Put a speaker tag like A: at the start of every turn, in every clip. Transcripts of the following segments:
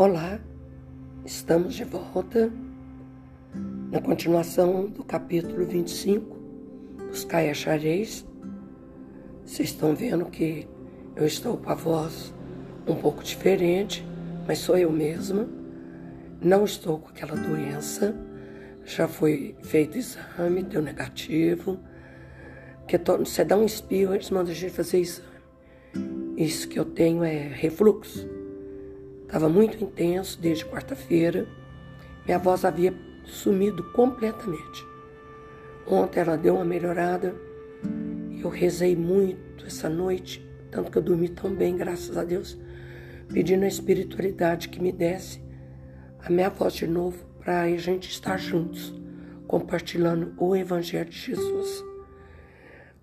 A: Olá, estamos de volta na continuação do capítulo 25, Buscai e achareis. Vocês estão vendo que eu estou com a voz um pouco diferente, mas sou eu mesma. Não estou com aquela doença, já foi feito exame, deu negativo. Porque você dá um espirro, eles mandam a gente fazer exame. Isso que eu tenho é refluxo Estava muito intenso desde quarta-feira. Minha voz havia sumido completamente. Ontem ela deu uma melhorada. Eu rezei muito essa noite, tanto que eu dormi tão bem, graças a Deus, pedindo a espiritualidade que me desse a minha voz de novo para a gente estar juntos, compartilhando o Evangelho de Jesus.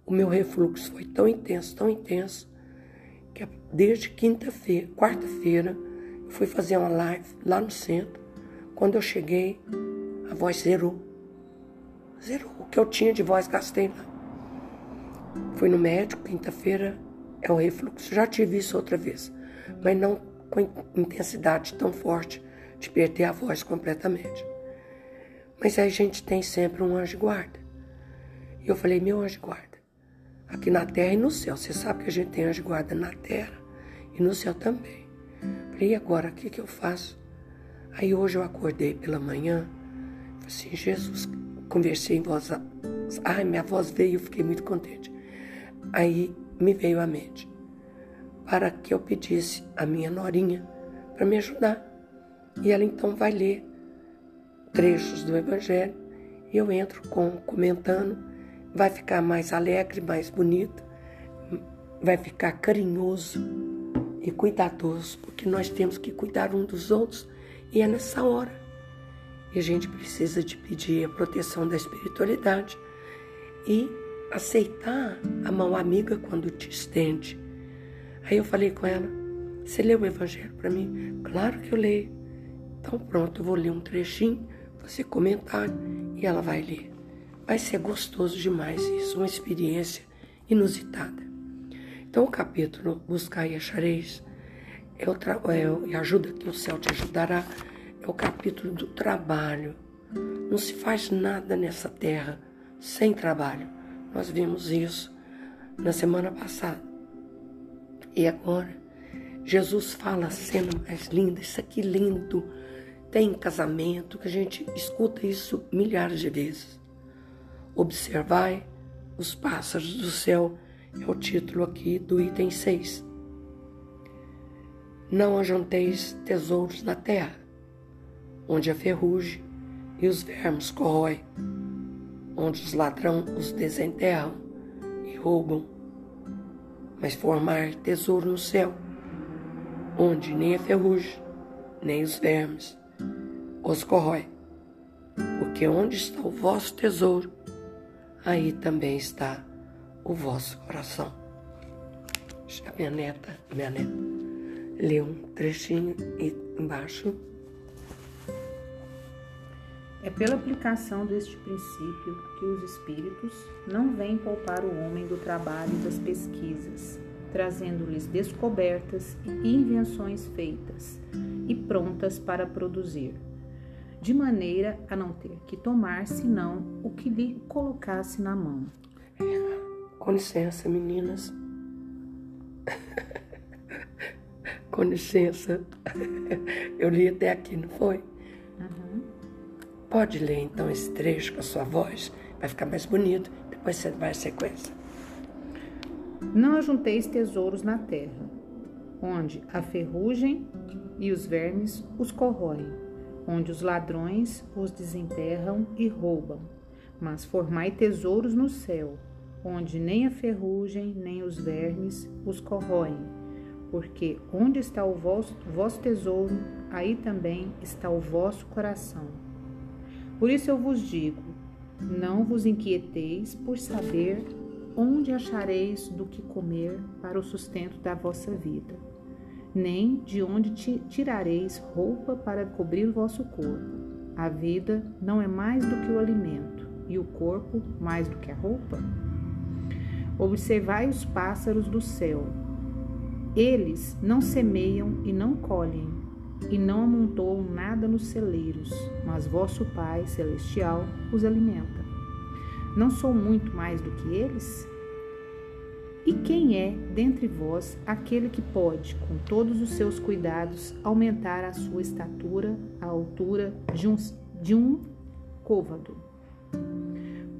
A: O meu refluxo foi tão intenso, tão intenso, que desde quinta-feira, quarta-feira, Fui fazer uma live lá no centro. Quando eu cheguei, a voz zerou. Zerou. O que eu tinha de voz gastei lá. Fui no médico, quinta-feira é o refluxo. Já tive isso outra vez, mas não com intensidade tão forte de perder a voz completamente. Mas aí a gente tem sempre um anjo guarda. E eu falei, meu anjo guarda, aqui na terra e no céu. Você sabe que a gente tem anjo guarda na terra e no céu também. E agora, o que, que eu faço? Aí hoje eu acordei pela manhã, falei assim, Jesus, conversei em voz alta. Ai, minha voz veio, fiquei muito contente. Aí me veio à mente para que eu pedisse a minha norinha para me ajudar. E ela então vai ler trechos do Evangelho e eu entro com comentando, vai ficar mais alegre, mais bonito, vai ficar carinhoso e cuidadoso, porque nós temos que cuidar um dos outros e é nessa hora. E a gente precisa de pedir a proteção da espiritualidade e aceitar a mão amiga quando te estende. Aí eu falei com ela: Você leu o Evangelho para mim? Claro que eu leio. Então pronto, eu vou ler um trechinho, você comentar e ela vai ler. Vai ser gostoso demais isso, uma experiência inusitada. Então, o capítulo Buscar e Achareis é o é, e ajuda que o céu te ajudará é o capítulo do trabalho. Não se faz nada nessa terra sem trabalho. Nós vimos isso na semana passada. E agora, Jesus fala a cena mais linda, isso aqui lindo. Tem casamento, que a gente escuta isso milhares de vezes. Observai os pássaros do céu é o título aqui do item 6. Não ajunteis tesouros na terra, onde a ferrugem e os vermes corroem, onde os ladrão os desenterram e roubam, mas formar tesouro no céu, onde nem a ferrugem, nem os vermes os corrói. Porque onde está o vosso tesouro, aí também está o vosso coração. A minha neta, minha neta, lê um trechinho e embaixo.
B: É pela aplicação deste princípio que os espíritos não vêm poupar o homem do trabalho e das pesquisas, trazendo-lhes descobertas e invenções feitas e prontas para produzir, de maneira a não ter que tomar senão o que lhe colocasse na mão.
A: Com licença, meninas. Com licença. Eu li até aqui, não foi? Uhum. Pode ler então esse trecho com a sua voz, vai ficar mais bonito. Depois você vai à sequência.
B: Não ajunteis tesouros na terra, onde a ferrugem e os vermes os corroem, onde os ladrões os desenterram e roubam, mas formai tesouros no céu, onde nem a ferrugem nem os vermes os corroem, porque onde está o vosso, vosso tesouro, aí também está o vosso coração. Por isso eu vos digo: não vos inquieteis por saber onde achareis do que comer para o sustento da vossa vida, nem de onde tirareis roupa para cobrir o vosso corpo. A vida não é mais do que o alimento, e o corpo mais do que a roupa? Observai os pássaros do céu. Eles não semeiam e não colhem, e não amontoam nada nos celeiros, mas vosso Pai celestial os alimenta. Não sou muito mais do que eles? E quem é dentre vós aquele que pode, com todos os seus cuidados, aumentar a sua estatura à altura de um, de um côvado?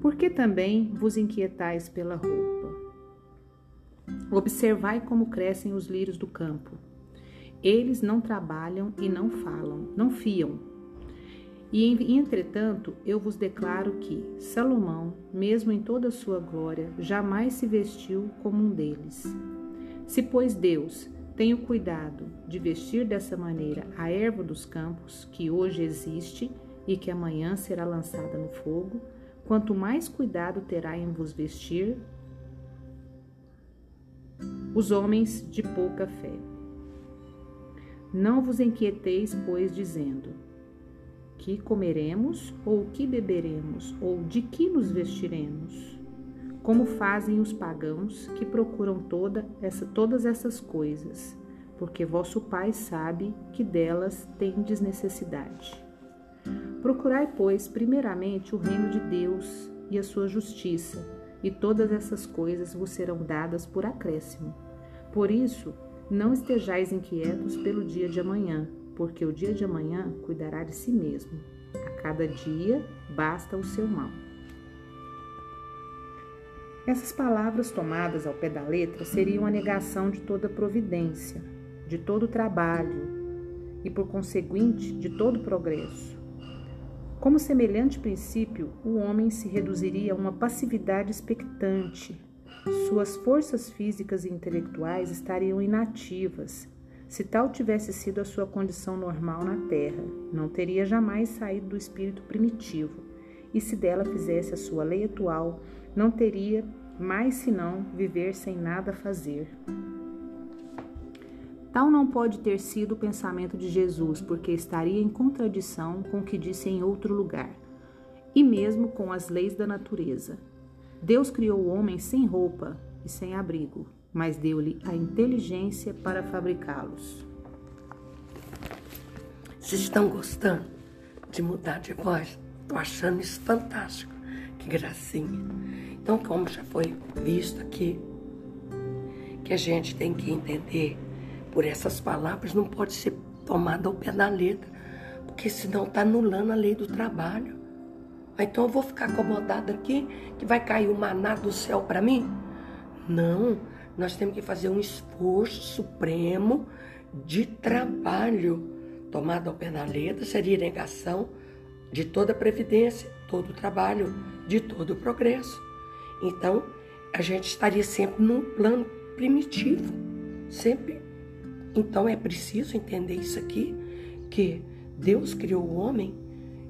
B: Por que também vos inquietais pela roupa? Observai como crescem os lírios do campo. Eles não trabalham e não falam, não fiam. E entretanto, eu vos declaro que Salomão, mesmo em toda a sua glória, jamais se vestiu como um deles. Se, pois, Deus tem o cuidado de vestir dessa maneira a erva dos campos, que hoje existe e que amanhã será lançada no fogo, quanto mais cuidado terá em vos vestir os homens de pouca fé. Não vos inquieteis, pois, dizendo: Que comeremos, ou que beberemos, ou de que nos vestiremos? Como fazem os pagãos que procuram toda essa, todas essas coisas, porque vosso Pai sabe que delas tendes necessidade. Procurai, pois, primeiramente o reino de Deus e a sua justiça, e todas essas coisas vos serão dadas por acréscimo. Por isso, não estejais inquietos pelo dia de amanhã, porque o dia de amanhã cuidará de si mesmo. A cada dia basta o seu mal. Essas palavras tomadas ao pé da letra seriam a negação de toda providência, de todo trabalho e, por conseguinte, de todo progresso. Como semelhante princípio, o homem se reduziria a uma passividade expectante, suas forças físicas e intelectuais estariam inativas. Se tal tivesse sido a sua condição normal na Terra, não teria jamais saído do espírito primitivo, e se dela fizesse a sua lei atual, não teria mais senão viver sem nada fazer. Tal não pode ter sido o pensamento de Jesus, porque estaria em contradição com o que disse em outro lugar, e mesmo com as leis da natureza. Deus criou o homem sem roupa e sem abrigo, mas deu-lhe a inteligência para fabricá-los.
A: Vocês estão gostando de mudar de voz? Estou achando isso fantástico. Que gracinha. Então, como já foi visto aqui, que a gente tem que entender por essas palavras, não pode ser tomada ao pé da letra, porque senão está anulando a lei do trabalho. Então eu vou ficar acomodada aqui, que vai cair o maná do céu para mim? Não, nós temos que fazer um esforço supremo de trabalho. Tomado ao pé da letra seria negação de toda previdência, todo trabalho, de todo progresso. Então, a gente estaria sempre num plano primitivo, sempre. Então é preciso entender isso aqui, que Deus criou o homem,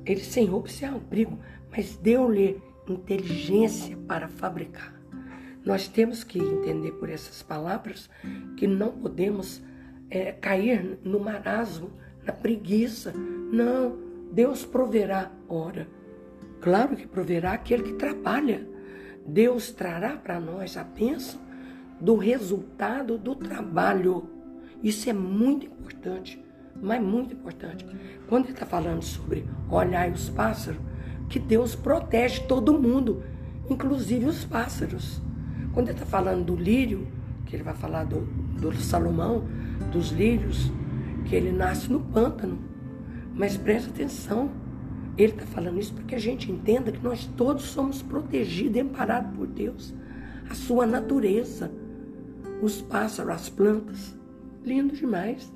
A: ele sem roupa, sem abrigo, mas deu-lhe inteligência para fabricar. Nós temos que entender por essas palavras que não podemos é, cair no marasmo, na preguiça. Não, Deus proverá, ora. Claro que proverá aquele que trabalha. Deus trará para nós a bênção do resultado do trabalho. Isso é muito importante, mas muito importante. Quando ele está falando sobre olhar os pássaros, que Deus protege todo mundo, inclusive os pássaros. Quando ele está falando do lírio, que ele vai falar do, do Salomão, dos lírios, que ele nasce no pântano. Mas presta atenção, ele está falando isso para que a gente entenda que nós todos somos protegidos e amparados por Deus. A sua natureza, os pássaros, as plantas. Lindo demais.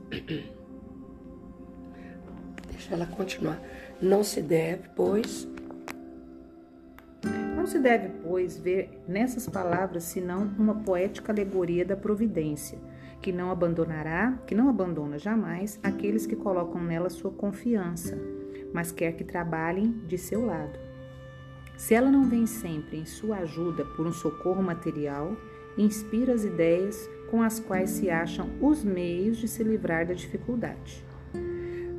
A: Deixa ela continuar. Não se deve, pois,
B: não se deve, pois, ver nessas palavras senão uma poética alegoria da providência, que não abandonará, que não abandona jamais aqueles que colocam nela sua confiança, mas quer que trabalhem de seu lado. Se ela não vem sempre em sua ajuda por um socorro material, inspira as ideias com as quais se acham os meios de se livrar da dificuldade.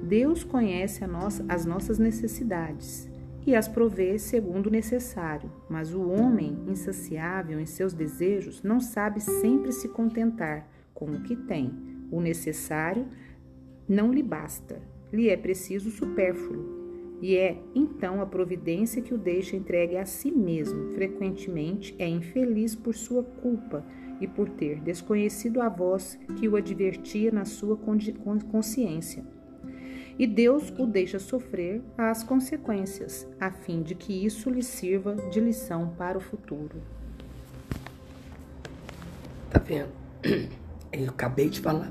B: Deus conhece nossa, as nossas necessidades e as provê segundo necessário. Mas o homem, insaciável em seus desejos, não sabe sempre se contentar com o que tem. O necessário não lhe basta, lhe é preciso supérfluo. E é então a providência que o deixa entregue a si mesmo. Frequentemente é infeliz por sua culpa e por ter desconhecido a voz que o advertia na sua consciência. E Deus o deixa sofrer as consequências, a fim de que isso lhe sirva de lição para o futuro.
A: Tá vendo? Eu acabei de falar.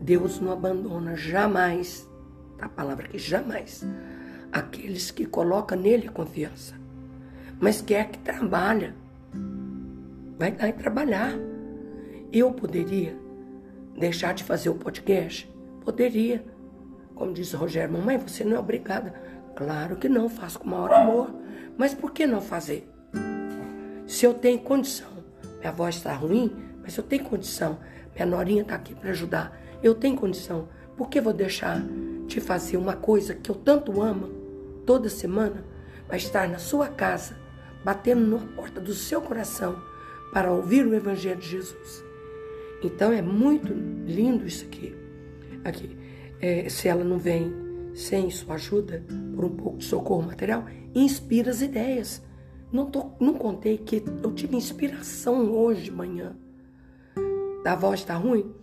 A: Deus não abandona jamais, tá a palavra aqui, jamais, aqueles que colocam nele confiança, mas quer que trabalha. Vai lá e trabalhar. Eu poderia deixar de fazer o podcast? Poderia. Como diz o Rogério, mamãe, você não é obrigada. Claro que não, faço com maior amor. Mas por que não fazer? Se eu tenho condição, minha voz está ruim, mas eu tenho condição, minha norinha está aqui para ajudar, eu tenho condição, por que vou deixar de fazer uma coisa que eu tanto amo toda semana? Vai estar na sua casa, batendo na porta do seu coração para ouvir o Evangelho de Jesus. Então é muito lindo isso aqui. Aqui, é, se ela não vem sem sua ajuda, por um pouco de socorro material, inspira as ideias. Não, tô, não contei que eu tive inspiração hoje de manhã. A voz está ruim?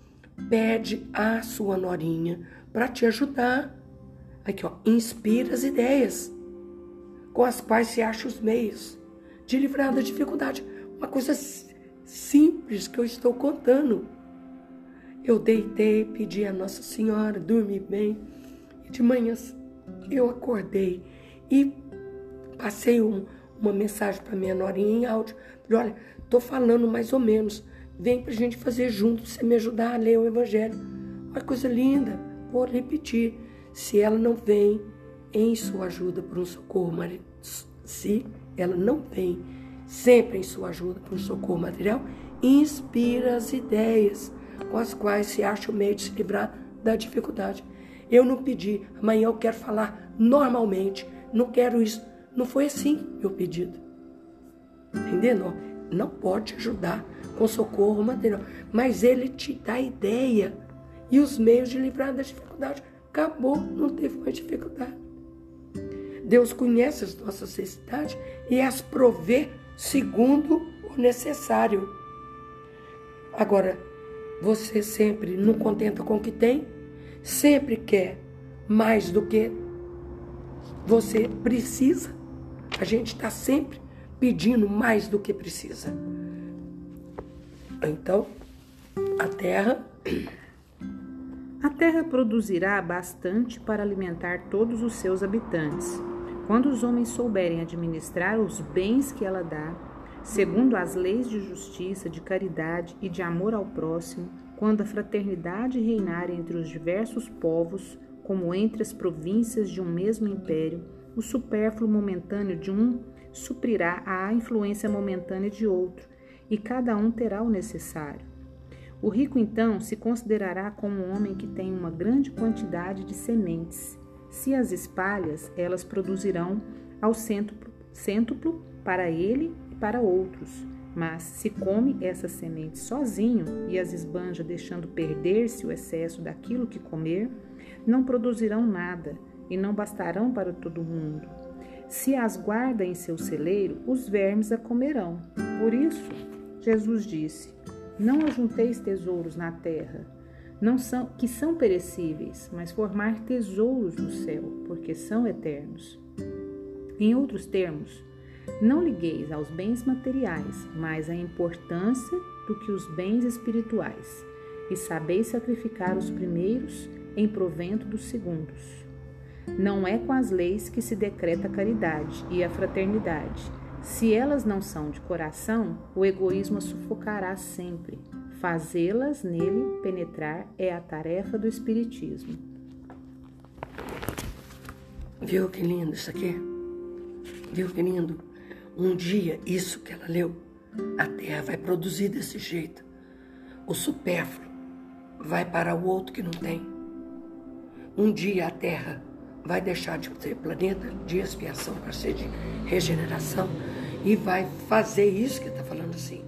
A: Pede a sua norinha para te ajudar. Aqui, ó, inspira as ideias com as quais se acha os meios de livrar da dificuldade. Uma coisa simples que eu estou contando. Eu deitei, pedi a Nossa Senhora, dormi bem, e de manhã eu acordei e passei um, uma mensagem para minha norinha em áudio. Falei, olha, tô falando mais ou menos. Vem para a gente fazer junto, você me ajudar a ler o Evangelho. Uma coisa linda. Vou repetir. Se ela não vem em sua ajuda para um socorro, se ela não vem sempre em sua ajuda um socorro material, inspira as ideias com as quais se acha o meio de se livrar da dificuldade. Eu não pedi, amanhã eu quero falar normalmente, não quero isso. Não foi assim meu pedido. Entendendo? Não pode ajudar com socorro material, mas ele te dá ideia e os meios de livrar da dificuldade. Acabou, não teve mais dificuldade. Deus conhece as nossas necessidades e as provê segundo o necessário. Agora, você sempre não contenta com o que tem, sempre quer mais do que você precisa. A gente está sempre pedindo mais do que precisa. Então, a terra.
B: A terra produzirá bastante para alimentar todos os seus habitantes. Quando os homens souberem administrar os bens que ela dá, segundo as leis de justiça, de caridade e de amor ao próximo, quando a fraternidade reinar entre os diversos povos, como entre as províncias de um mesmo império, o supérfluo momentâneo de um suprirá a influência momentânea de outro, e cada um terá o necessário. O rico, então, se considerará como um homem que tem uma grande quantidade de sementes. Se as espalhas, elas produzirão ao cêntuplo, cêntuplo para ele e para outros. Mas se come essas sementes sozinho e as esbanja deixando perder-se o excesso daquilo que comer, não produzirão nada e não bastarão para todo mundo. Se as guarda em seu celeiro, os vermes a comerão. Por isso, Jesus disse: Não ajunteis tesouros na terra, não são que são perecíveis, mas formar tesouros no céu, porque são eternos. Em outros termos, não ligueis aos bens materiais, mas à importância do que os bens espirituais, e sabeis sacrificar os primeiros em provento dos segundos. Não é com as leis que se decreta a caridade e a fraternidade. Se elas não são de coração, o egoísmo a sufocará sempre. Fazê-las nele penetrar é a tarefa do Espiritismo.
A: Viu que lindo isso aqui? Viu que lindo? Um dia, isso que ela leu, a terra vai produzir desse jeito. O supérfluo vai para o outro que não tem. Um dia a terra vai deixar de ser planeta de expiação para ser de regeneração e vai fazer isso que está falando assim.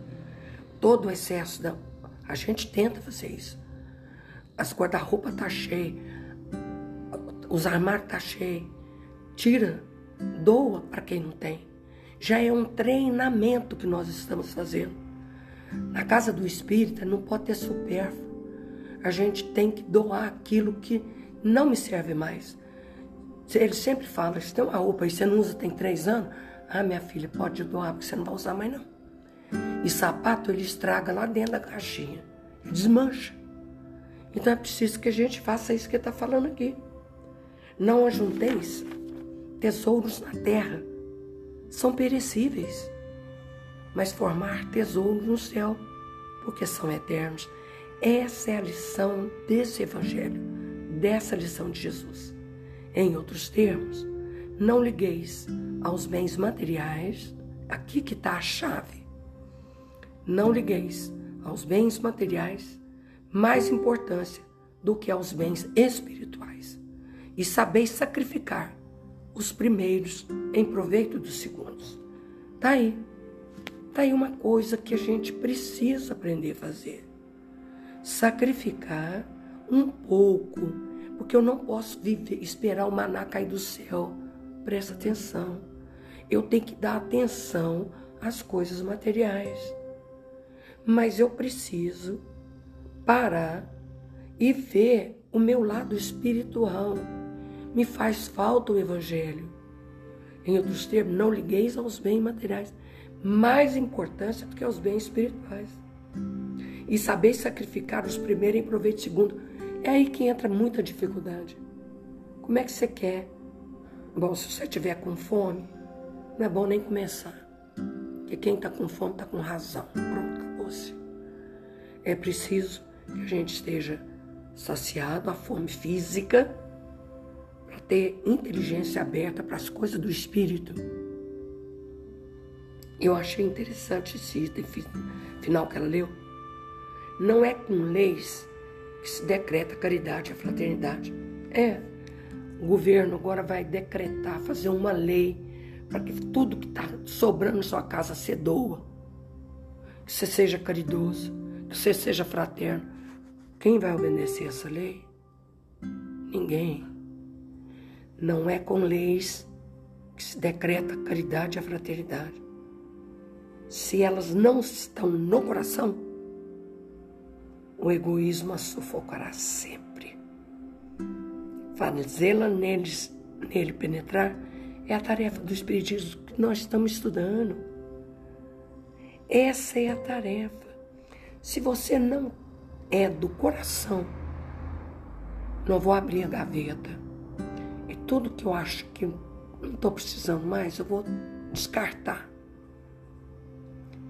A: Todo o excesso da. A gente tenta fazer isso. As guarda-roupa tá cheio, Os armários tá cheio. Tira, doa para quem não tem. Já é um treinamento que nós estamos fazendo. Na casa do espírita não pode ter supérfluo. A gente tem que doar aquilo que não me serve mais. Ele sempre fala, se tem uma roupa e você não usa tem três anos, ah, minha filha, pode doar, porque você não vai usar mais não. E sapato ele estraga lá dentro da caixinha. Desmancha. Então é preciso que a gente faça isso que está falando aqui. Não ajunteis tesouros na terra. São perecíveis. Mas formar tesouros no céu, porque são eternos. Essa é a lição desse evangelho, dessa lição de Jesus. Em outros termos, não ligueis aos bens materiais, aqui que está a chave. Não ligueis aos bens materiais mais importância do que aos bens espirituais. E sabeis sacrificar os primeiros em proveito dos segundos. Tá aí. Tá aí uma coisa que a gente precisa aprender a fazer. Sacrificar um pouco, porque eu não posso viver, esperar o maná cair do céu. Presta atenção. Eu tenho que dar atenção às coisas materiais. Mas eu preciso parar e ver o meu lado espiritual. Me faz falta o Evangelho. Em outros termos, não ligueis aos bens materiais. Mais importância do que aos bens espirituais. E saber sacrificar os primeiros em proveito segundo. É aí que entra muita dificuldade. Como é que você quer? Bom, se você estiver com fome, não é bom nem começar. Porque quem está com fome está com razão. Pronto, acabou-se. É preciso que a gente esteja saciado, a fome física, para ter inteligência aberta para as coisas do espírito. Eu achei interessante esse final que ela leu. Não é com leis que se decreta a caridade e a fraternidade. É, o governo agora vai decretar, fazer uma lei para que tudo que está sobrando na sua casa se doa. Que você seja caridoso, que você seja fraterno. Quem vai obedecer essa lei? Ninguém. Não é com leis que se decreta a caridade e a fraternidade. Se elas não estão no coração, o egoísmo a sufocará sempre. Fazê-la neles, nele penetrar é a tarefa do Espiritismo que nós estamos estudando. Essa é a tarefa. Se você não é do coração. Não vou abrir a gaveta. E tudo que eu acho que não estou precisando mais, eu vou descartar.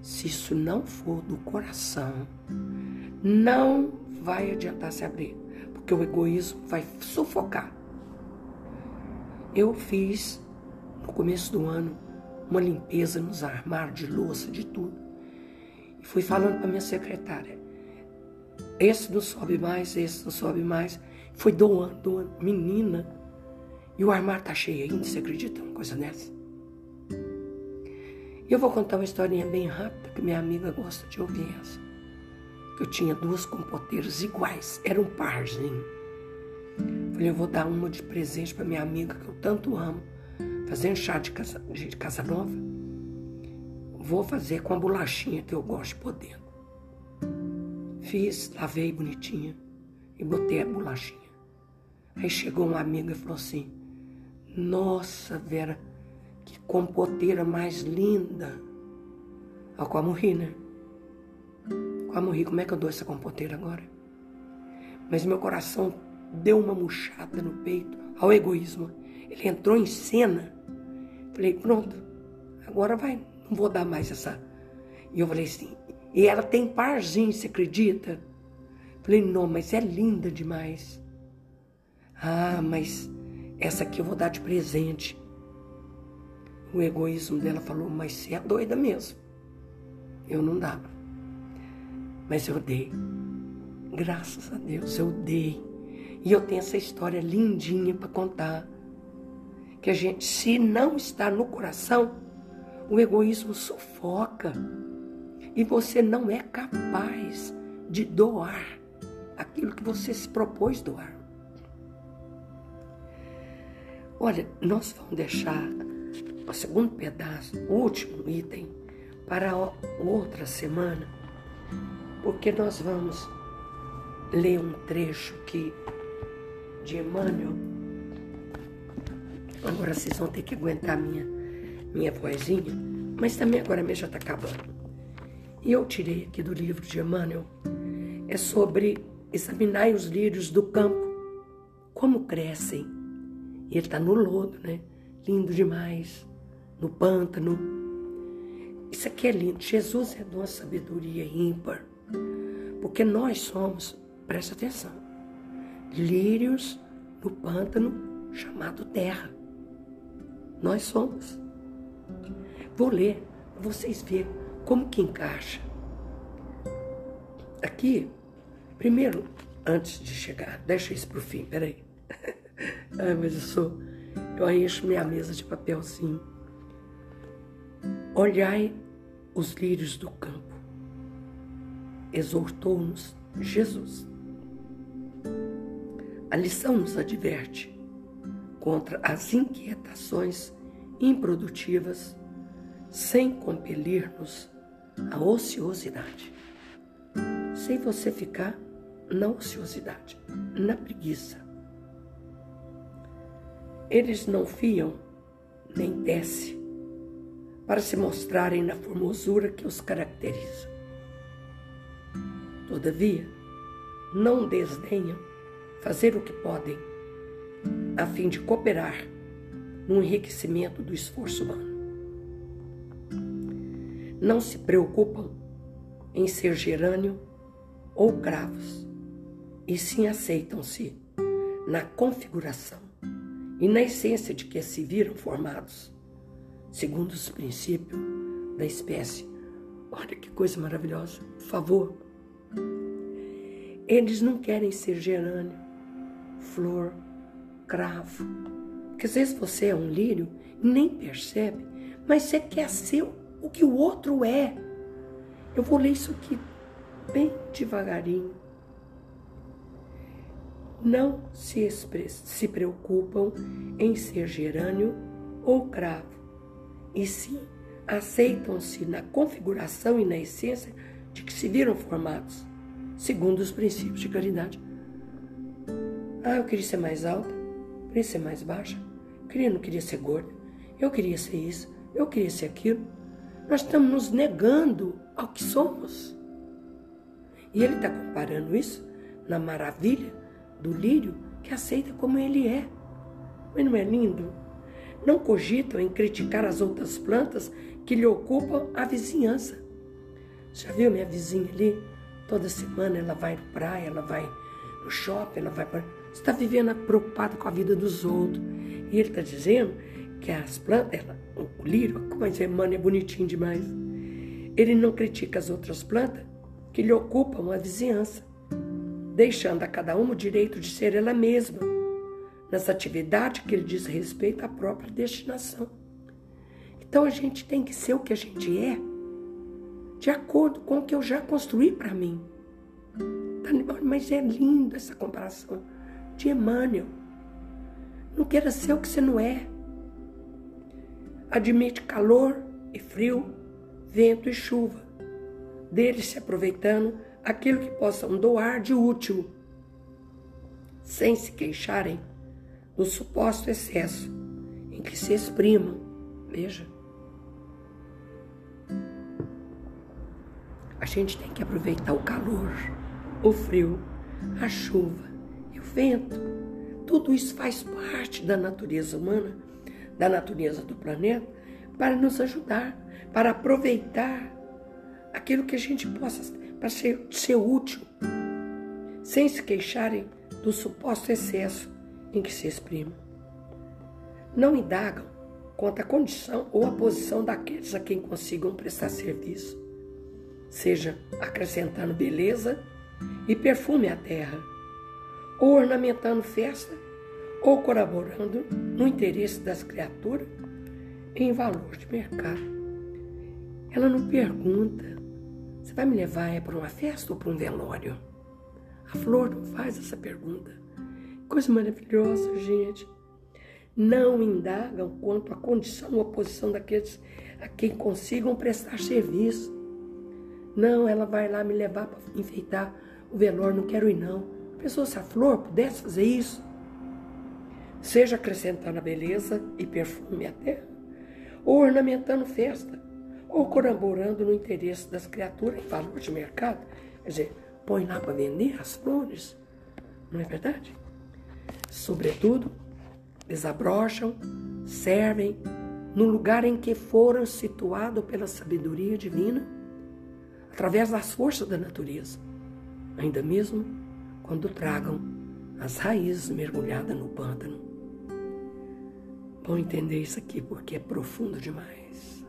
A: Se isso não for do coração, não vai adiantar se abrir, porque o egoísmo vai sufocar. Eu fiz no começo do ano uma limpeza nos armários de louça, de tudo. Fui falando para minha secretária: esse não sobe mais, esse não sobe mais. Foi doando, doando. Menina. E o armário tá cheio ainda, você acredita uma coisa dessa? E eu vou contar uma historinha bem rápida que minha amiga gosta de ouvir essa. Eu tinha duas compoteiras iguais, era um parzinho. Falei, eu vou dar uma de presente para minha amiga que eu tanto amo, fazendo chá de casa, de casa nova. Vou fazer com a bolachinha que eu gosto dentro. Fiz, lavei bonitinha e botei a bolachinha. Aí chegou uma amiga e falou assim: Nossa, Vera, que compoteira mais linda. Eu como ri, né? Como ri, como é que eu dou essa compoteira agora? Mas meu coração deu uma murchada no peito ao egoísmo. Ele entrou em cena. Falei, pronto, agora vai, não vou dar mais essa. E eu falei assim, e ela tem parzinho, você acredita? Falei, não, mas é linda demais. Ah, mas essa aqui eu vou dar de presente. O egoísmo dela falou, mas você é doida mesmo. Eu não dava. Mas eu dei. Graças a Deus, eu dei. E eu tenho essa história lindinha para contar. Que a gente, se não está no coração, o egoísmo sufoca e você não é capaz de doar aquilo que você se propôs doar. Olha, nós vamos deixar o segundo pedaço, o último item, para outra semana, porque nós vamos ler um trecho que de Emmanuel. Agora vocês vão ter que aguentar minha minha vozinha, mas também agora mesmo já está acabando. E eu tirei aqui do livro de Emmanuel, é sobre examinar os lírios do campo, como crescem. E ele está no lodo, né? Lindo demais, no pântano. Isso aqui é lindo. Jesus é de sabedoria ímpar, porque nós somos, presta atenção, lírios no pântano chamado terra. Nós somos. Vou ler, vocês verem como que encaixa. Aqui, primeiro, antes de chegar, deixa isso para o fim, peraí. Ai, mas eu sou, eu encho minha mesa de papelzinho. Olhai os lírios do campo, exortou-nos Jesus. A lição nos adverte contra as inquietações improdutivas sem compelir-nos à ociosidade. Sem você ficar na ociosidade, na preguiça. Eles não fiam nem desce para se mostrarem na formosura que os caracteriza. Todavia, não desdenham fazer o que podem a fim de cooperar no enriquecimento do esforço humano. Não se preocupam em ser gerânio ou cravos, e sim aceitam-se na configuração e na essência de que se viram formados, segundo os princípios da espécie. Olha que coisa maravilhosa, por favor. Eles não querem ser gerânio, flor, cravo, porque às vezes você é um lírio e nem percebe, mas você quer ser o que o outro é. Eu vou ler isso aqui bem devagarinho. Não se, se preocupam em ser gerânio ou cravo, e sim aceitam-se na configuração e na essência de que se viram formados, segundo os princípios de caridade. Ah, eu queria ser mais alta, queria ser mais baixa. Queria, não queria ser gorda. Eu queria ser isso. Eu queria ser aquilo. Nós estamos nos negando ao que somos. E ele está comparando isso na maravilha do lírio que aceita como ele é. Mas não é lindo? Não cogitam em criticar as outras plantas que lhe ocupam a vizinhança. Já viu minha vizinha ali? Toda semana ela vai na praia, ela vai no shopping, ela vai para. Você está vivendo preocupada com a vida dos outros. E ele está dizendo que as plantas, ela, o lírio, mas mano, é bonitinho demais. Ele não critica as outras plantas que lhe ocupam a vizinhança, deixando a cada uma o direito de ser ela mesma, nas atividades que lhe diz respeito à própria destinação. Então a gente tem que ser o que a gente é, de acordo com o que eu já construí para mim. Mas é lindo essa comparação de Emmanuel. Não queira ser o que você não é. Admite calor e frio, vento e chuva. Deles se aproveitando aquilo que possam doar de útil, sem se queixarem do suposto excesso em que se exprimam. Veja. A gente tem que aproveitar o calor, o frio, a chuva e o vento tudo isso faz parte da natureza humana, da natureza do planeta, para nos ajudar, para aproveitar aquilo que a gente possa, para ser, ser útil, sem se queixarem do suposto excesso em que se exprimam. Não indagam quanto à condição ou à posição daqueles a quem consigam prestar serviço, seja acrescentando beleza e perfume à terra ou ornamentando festa, ou colaborando no interesse das criaturas em valor de mercado. Ela não pergunta: você vai me levar é para uma festa ou para um velório? A flor não faz essa pergunta. Coisa maravilhosa, gente. não indagam quanto à condição ou posição daqueles a quem consigam prestar serviço. Não, ela vai lá me levar para enfeitar o velório, não quero ir não. Pensou se a flor pudesse fazer isso? Seja acrescentando a beleza e perfume à terra, ou ornamentando festa, ou colaborando no interesse das criaturas em valor de mercado. Quer dizer, põe lá para vender as flores, não é verdade? Sobretudo, desabrocham, servem no lugar em que foram situados pela sabedoria divina, através das forças da natureza, ainda mesmo quando tragam as raízes mergulhadas no pântano. Bom entender isso aqui porque é profundo demais.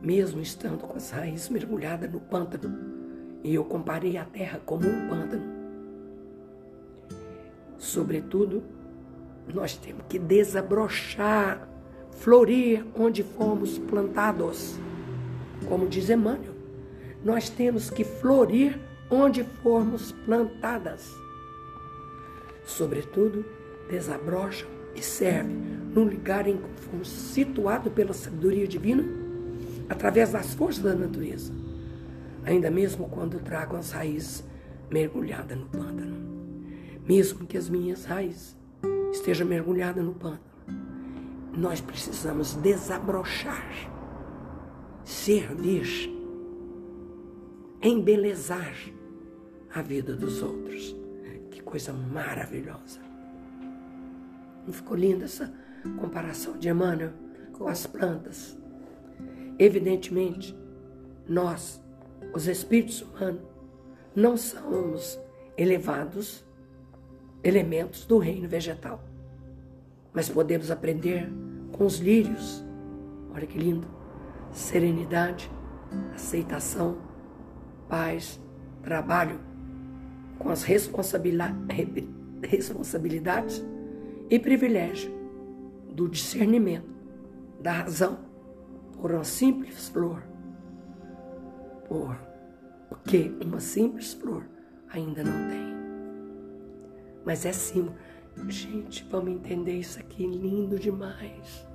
A: Mesmo estando com as raízes mergulhadas no pântano, e eu comparei a terra como um pântano, sobretudo, nós temos que desabrochar, florir onde fomos plantados. Como diz Emmanuel, nós temos que florir onde formos plantadas. Sobretudo, desabrocha e serve no lugar em situados pela sabedoria divina, através das forças da natureza, ainda mesmo quando trago as raízes mergulhadas no pântano. Mesmo que as minhas raízes esteja mergulhada no pântano. Nós precisamos desabrochar, servir, embelezar a vida dos outros. Que coisa maravilhosa. Não ficou linda essa comparação de Emmanuel com as plantas? Evidentemente, nós, os espíritos humanos, não somos elevados elementos do reino vegetal. Mas podemos aprender com os lírios. Olha que lindo! Serenidade, aceitação, paz, trabalho com as responsabilidades e privilégio do discernimento, da razão, por uma simples flor. Por porque uma simples flor ainda não tem mas é símbolo. Gente, vamos entender isso aqui, lindo demais.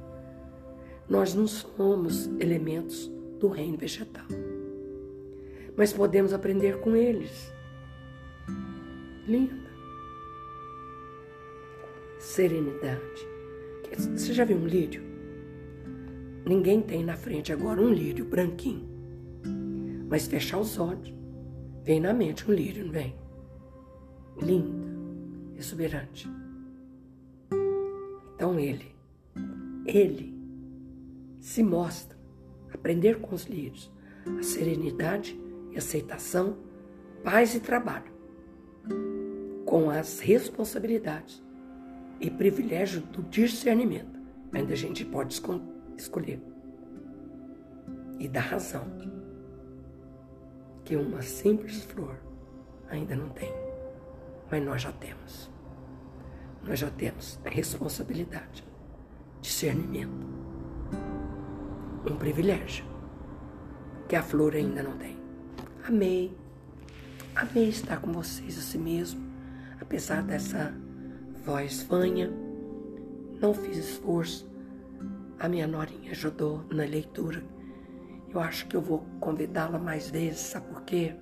A: Nós não somos elementos do reino vegetal, mas podemos aprender com eles. Linda. Serenidade. Você já viu um lírio? Ninguém tem na frente agora um lírio branquinho. Mas fechar os olhos, vem na mente um lírio, não vem? Lindo exuberante. Então ele, ele se mostra, aprender com os lírios, a serenidade e aceitação, paz e trabalho, com as responsabilidades e privilégio do discernimento. Ainda a gente pode escolher. E da razão, que uma simples flor ainda não tem mas nós já temos. Nós já temos a responsabilidade, discernimento, um privilégio que a flor ainda não tem. Amei, amei estar com vocês assim mesmo, apesar dessa voz fanha. Não fiz esforço. A minha norinha ajudou na leitura. Eu acho que eu vou convidá-la mais vezes, sabe por quê?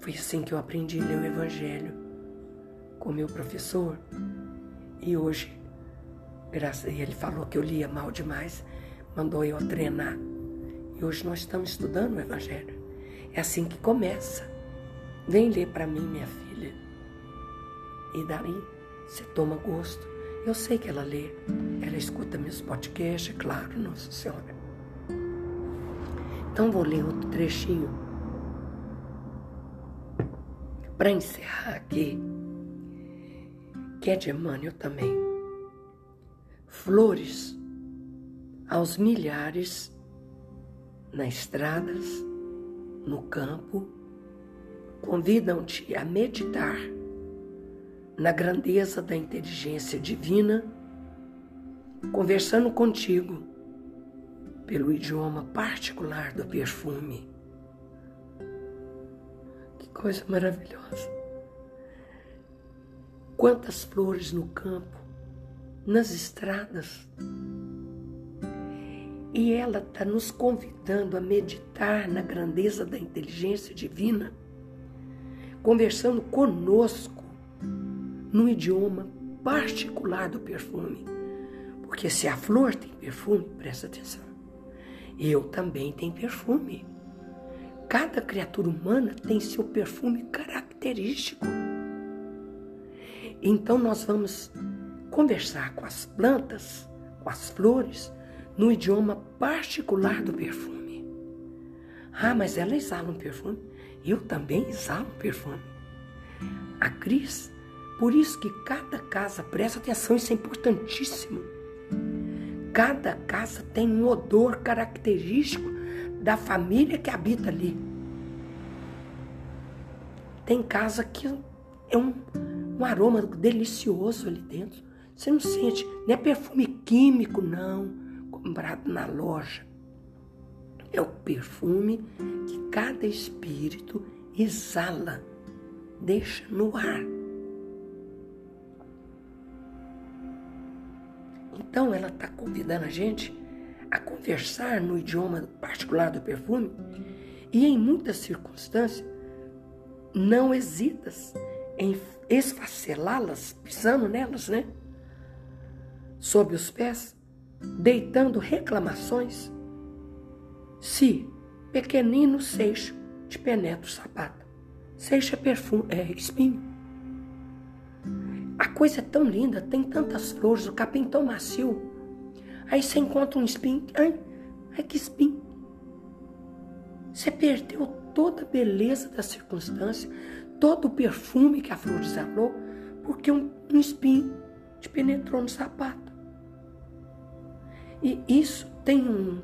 A: Foi assim que eu aprendi a ler o Evangelho com meu professor. E hoje, graças a ele falou que eu lia mal demais, mandou eu treinar. E hoje nós estamos estudando o Evangelho. É assim que começa. Vem ler para mim, minha filha. E daí você toma gosto. Eu sei que ela lê, ela escuta meus podcasts, é claro, Nossa Senhora. Então vou ler outro trechinho para encerrar aqui, que é de Emmanuel também. Flores aos milhares nas estradas, no campo, convidam-te a meditar na grandeza da inteligência divina, conversando contigo pelo idioma particular do perfume coisa maravilhosa. Quantas flores no campo nas estradas. E ela está nos convidando a meditar na grandeza da inteligência divina, conversando conosco no idioma particular do perfume. Porque se a flor tem perfume, presta atenção, eu também tenho perfume. Cada criatura humana tem seu perfume característico. Então nós vamos conversar com as plantas, com as flores, no idioma particular do perfume. Ah, mas ela exala um perfume. Eu também exalo um perfume. A Cris, por isso que cada casa, presta atenção, isso é importantíssimo. Cada casa tem um odor característico da família que habita ali. Tem casa que é um, um aroma delicioso ali dentro. Você não sente, não é perfume químico, não, comprado na loja. É o perfume que cada espírito exala, deixa no ar. Então ela está convidando a gente a conversar no idioma particular do perfume e em muitas circunstâncias não hesitas em esfacelá-las, pisando nelas, né? Sob os pés, deitando reclamações. Se pequenino seixo te penetra o sapato, seixo é perfume, é espinho. A coisa é tão linda, tem tantas flores, o capim tão macio. Aí você encontra um espinho, ai, ai que espinho. Você perdeu toda a beleza da circunstância, todo o perfume que a flor exalou, porque um, um espinho te penetrou no sapato. E isso tem um,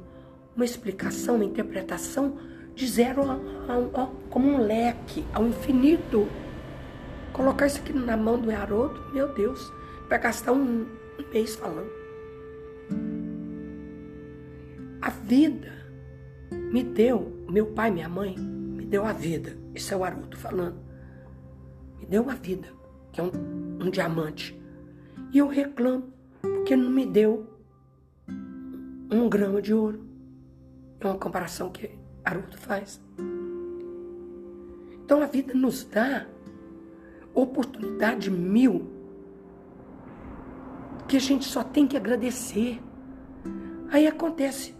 A: uma explicação, uma interpretação de zero a, a, a, como um leque ao infinito. Colocar isso aqui na mão do Haroldo, meu Deus, vai gastar um, um mês falando. A vida me deu, meu pai minha mãe me deu a vida. Isso é o Haroldo falando. Me deu a vida, que é um, um diamante. E eu reclamo, porque não me deu um grama de ouro. É uma comparação que Haroldo faz. Então a vida nos dá oportunidade mil que a gente só tem que agradecer. Aí acontece,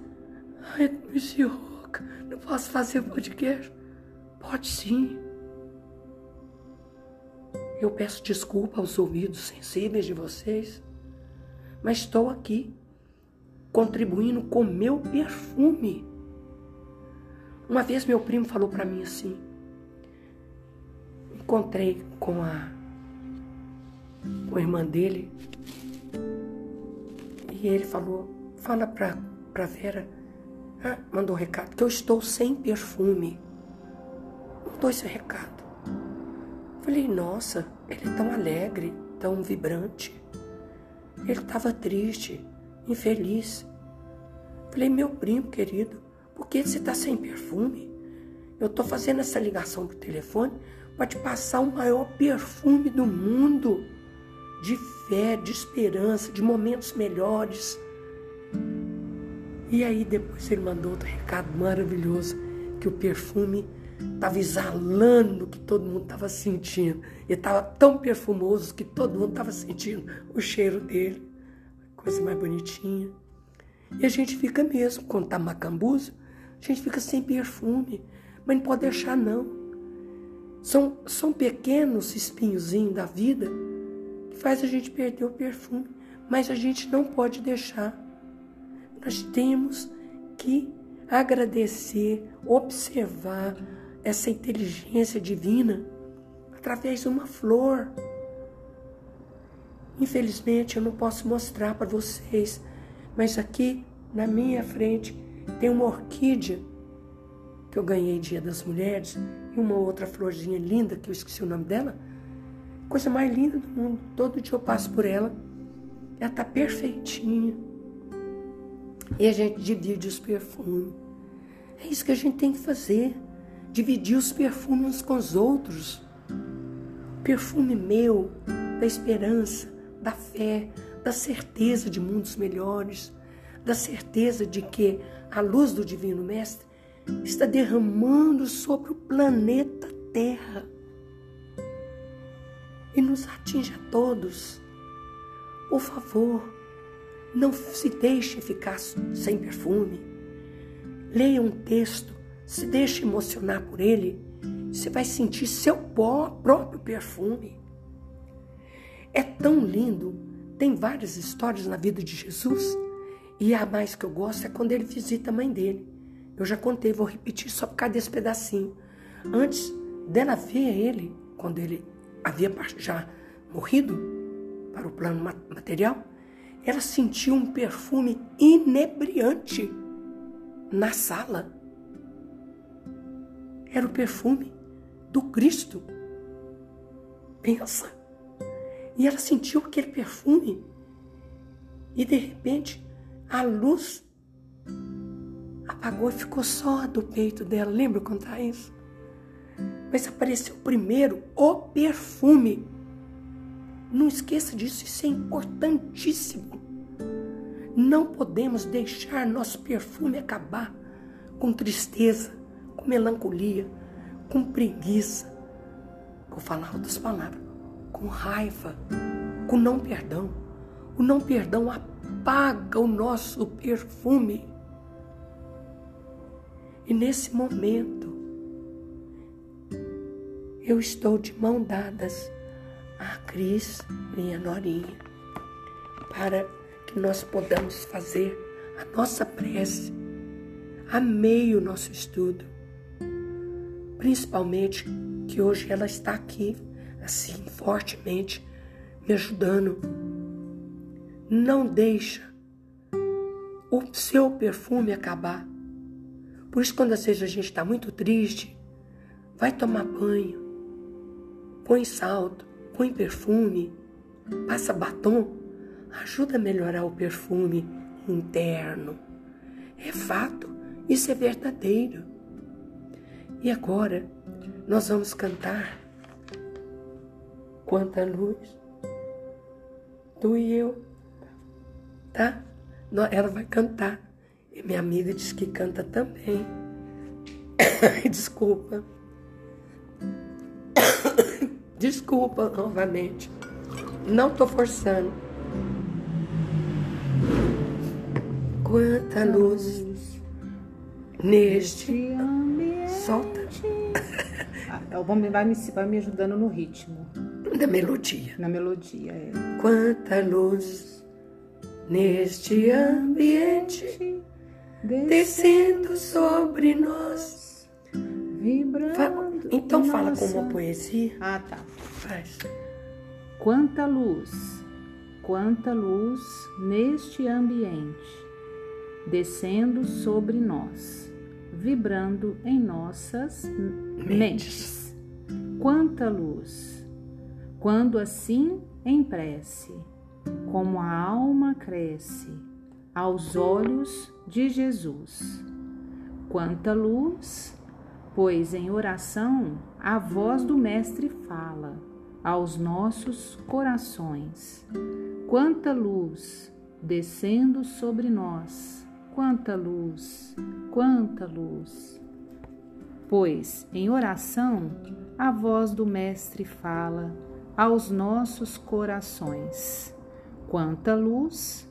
A: ai, me rouca, não posso fazer podcast. Pode sim. Eu peço desculpa aos ouvidos sensíveis de vocês, mas estou aqui contribuindo com meu perfume. Uma vez meu primo falou para mim assim: encontrei com a, com a irmã dele e ele falou: fala pra, pra Vera, ah, mandou um recado, que eu estou sem perfume. Mandou esse recado. Falei, nossa, ele é tão alegre, tão vibrante. Ele estava triste, infeliz. Falei, meu primo querido, por que você está sem perfume? Eu estou fazendo essa ligação por telefone te passar o maior perfume do mundo de fé, de esperança, de momentos melhores. E aí depois ele mandou outro recado maravilhoso, que o perfume estava exalando que todo mundo estava sentindo. Ele estava tão perfumoso que todo mundo estava sentindo o cheiro dele. Coisa mais bonitinha. E a gente fica mesmo, quando está macambuzo, a gente fica sem perfume. Mas não pode deixar não. São, são pequenos espinhozinhos da vida que faz a gente perder o perfume, mas a gente não pode deixar. Nós temos que agradecer, observar essa inteligência divina através de uma flor. Infelizmente eu não posso mostrar para vocês, mas aqui na minha frente tem uma orquídea que eu ganhei Dia das Mulheres e uma outra florzinha linda, que eu esqueci o nome dela. Coisa mais linda do mundo. Todo dia eu passo por ela. Ela tá perfeitinha. E a gente divide os perfumes. É isso que a gente tem que fazer. Dividir os perfumes uns com os outros. Perfume meu, da esperança, da fé, da certeza de mundos melhores, da certeza de que a luz do Divino Mestre está derramando sobre o planeta Terra e nos atinge a todos. Por favor, não se deixe ficar sem perfume. Leia um texto, se deixe emocionar por ele, você vai sentir seu próprio perfume. É tão lindo, tem várias histórias na vida de Jesus, e a mais que eu gosto é quando ele visita a mãe dele. Eu já contei, vou repetir só por causa desse pedacinho. Antes dela ver ele, quando ele havia já morrido para o plano material, ela sentiu um perfume inebriante na sala. Era o perfume do Cristo. Pensa. E ela sentiu aquele perfume. E de repente, a luz apagou e ficou só do peito dela. Lembra contar isso? Mas apareceu primeiro o perfume. Não esqueça disso, isso é importantíssimo. Não podemos deixar nosso perfume acabar com tristeza, com melancolia, com preguiça. Vou falar outras palavras, com raiva, com não perdão. O não perdão apaga o nosso perfume. E nesse momento, eu estou de mão dadas a Cris, minha norinha, para que nós podamos fazer a nossa prece. Amei o nosso estudo, principalmente que hoje ela está aqui, assim, fortemente, me ajudando. Não deixa o seu perfume acabar. Por isso, quando às vezes a gente está muito triste, vai tomar banho, põe salto, põe perfume, passa batom, ajuda a melhorar o perfume interno. É fato, isso é verdadeiro. E agora nós vamos cantar Quanta luz, tu e eu, tá? Ela vai cantar. E minha amiga diz que canta também. Desculpa. Desculpa novamente. Não tô forçando. Quanta luz neste ambiente. Solta.
B: Ah, o bombe vai me, vai me ajudando no ritmo.
A: Da melodia.
B: Na melodia, é.
A: Quanta luz neste ambiente descendo sobre nós.
B: Vibrando.
A: Então fala com uma poesia.
B: Ah, tá.
A: Faz.
B: Quanta luz, quanta luz neste ambiente, descendo sobre nós, vibrando em nossas mentes. mentes. Quanta luz, quando assim em prece, como a alma cresce aos olhos de Jesus. Quanta luz, pois em oração a voz do Mestre fala aos nossos corações. Quanta luz descendo sobre nós, quanta luz, quanta luz. Pois em oração a voz do Mestre fala aos nossos corações. Quanta luz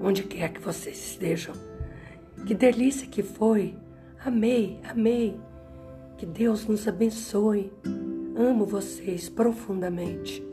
A: onde quer que vocês estejam. Que delícia que foi. Amei, amei. Que Deus nos abençoe. Amo vocês profundamente.